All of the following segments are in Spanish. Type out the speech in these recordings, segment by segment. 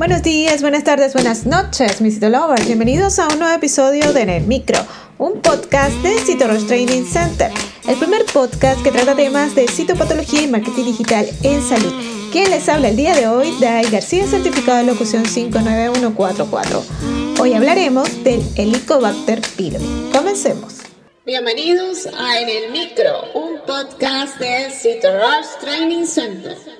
Buenos días, buenas tardes, buenas noches, mis Lovers. Bienvenidos a un nuevo episodio de En el Micro, un podcast de Citorush Training Center, el primer podcast que trata temas de citopatología y marketing digital en salud. Quien les habla el día de hoy, Dai García, certificado de locución 59144. Hoy hablaremos del Helicobacter pylori. Comencemos. Bienvenidos a En el Micro, un podcast de Citorush Training Center.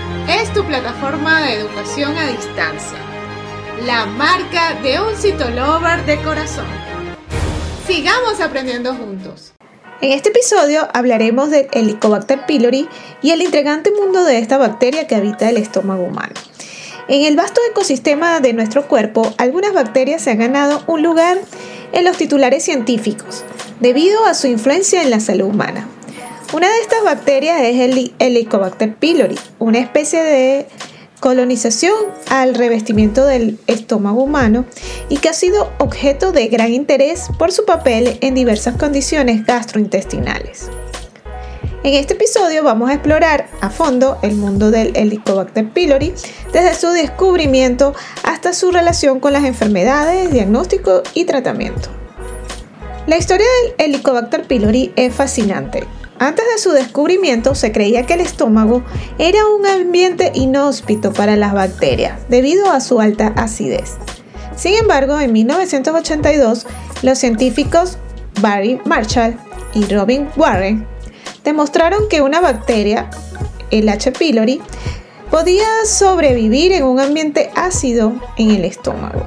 es tu plataforma de educación a distancia, la marca de un citolover de corazón. Sigamos aprendiendo juntos. En este episodio hablaremos del Helicobacter pylori y el intrigante mundo de esta bacteria que habita el estómago humano. En el vasto ecosistema de nuestro cuerpo, algunas bacterias se han ganado un lugar en los titulares científicos debido a su influencia en la salud humana. Una de estas bacterias es el Helicobacter pylori, una especie de colonización al revestimiento del estómago humano y que ha sido objeto de gran interés por su papel en diversas condiciones gastrointestinales. En este episodio vamos a explorar a fondo el mundo del Helicobacter pylori, desde su descubrimiento hasta su relación con las enfermedades, diagnóstico y tratamiento. La historia del Helicobacter pylori es fascinante antes de su descubrimiento se creía que el estómago era un ambiente inhóspito para las bacterias debido a su alta acidez. Sin embargo, en 1982, los científicos Barry Marshall y Robin Warren demostraron que una bacteria, el H. pylori, podía sobrevivir en un ambiente ácido en el estómago.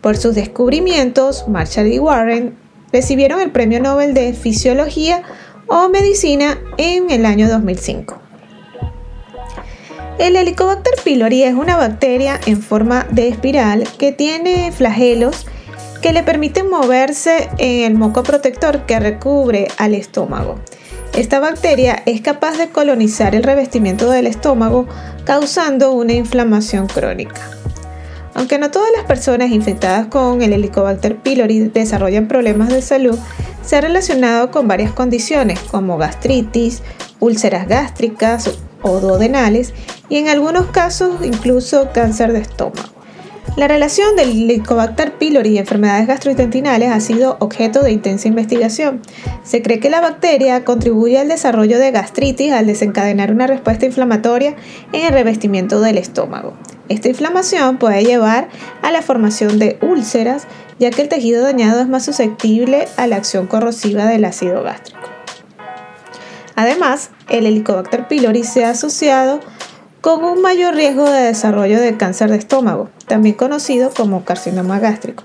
Por sus descubrimientos, Marshall y Warren recibieron el Premio Nobel de Fisiología o medicina en el año 2005. El Helicobacter pylori es una bacteria en forma de espiral que tiene flagelos que le permiten moverse en el moco protector que recubre al estómago. Esta bacteria es capaz de colonizar el revestimiento del estómago causando una inflamación crónica. Aunque no todas las personas infectadas con el Helicobacter pylori desarrollan problemas de salud, se ha relacionado con varias condiciones como gastritis, úlceras gástricas o duodenales y en algunos casos incluso cáncer de estómago. La relación del Helicobacter pylori y enfermedades gastrointestinales ha sido objeto de intensa investigación. Se cree que la bacteria contribuye al desarrollo de gastritis al desencadenar una respuesta inflamatoria en el revestimiento del estómago. Esta inflamación puede llevar a la formación de úlceras, ya que el tejido dañado es más susceptible a la acción corrosiva del ácido gástrico. Además, el Helicobacter pylori se ha asociado con un mayor riesgo de desarrollo de cáncer de estómago, también conocido como carcinoma gástrico.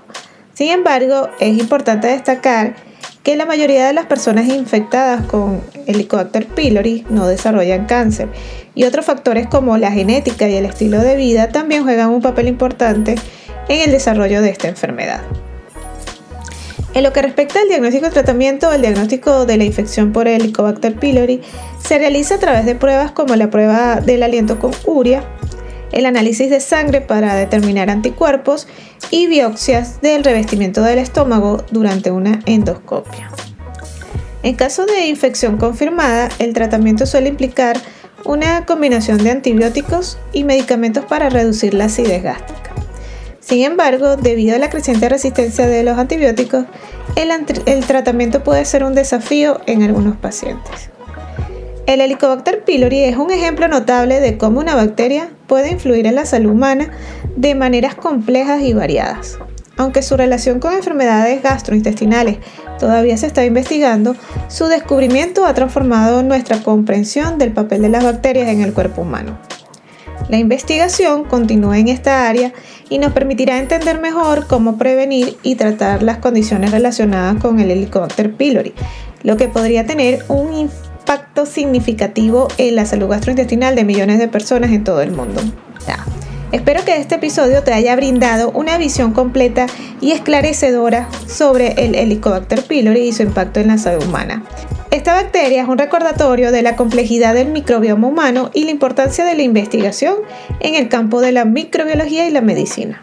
Sin embargo, es importante destacar que la mayoría de las personas infectadas con Helicobacter pylori no desarrollan cáncer y otros factores como la genética y el estilo de vida también juegan un papel importante en el desarrollo de esta enfermedad. En lo que respecta al diagnóstico y tratamiento, el diagnóstico de la infección por Helicobacter pylori se realiza a través de pruebas como la prueba del aliento con urea, el análisis de sangre para determinar anticuerpos y biopsias del revestimiento del estómago durante una endoscopia. En caso de infección confirmada, el tratamiento suele implicar una combinación de antibióticos y medicamentos para reducir la acidez gástrica. Sin embargo, debido a la creciente resistencia de los antibióticos, el, tratamiento puede ser un desafío en algunos pacientes. El Helicobacter pylori es un ejemplo notable de cómo una bacteria puede influir en la salud humana de maneras complejas y variadas. Aunque su relación con enfermedades gastrointestinales todavía se está investigando, su descubrimiento ha transformado nuestra comprensión del papel de las bacterias en el cuerpo humano. La investigación continúa en esta área y nos permitirá entender mejor cómo prevenir y tratar las condiciones relacionadas con el Helicobacter pylori, lo que podría tener un impacto significativo en la salud gastrointestinal de millones de personas en todo el mundo. Espero que este episodio te haya brindado una visión completa y esclarecedora sobre el Helicobacter pylori y su impacto en la salud humana. Esta bacteria es un recordatorio de la complejidad del microbioma humano y la importancia de la investigación en el campo de la microbiología y la medicina.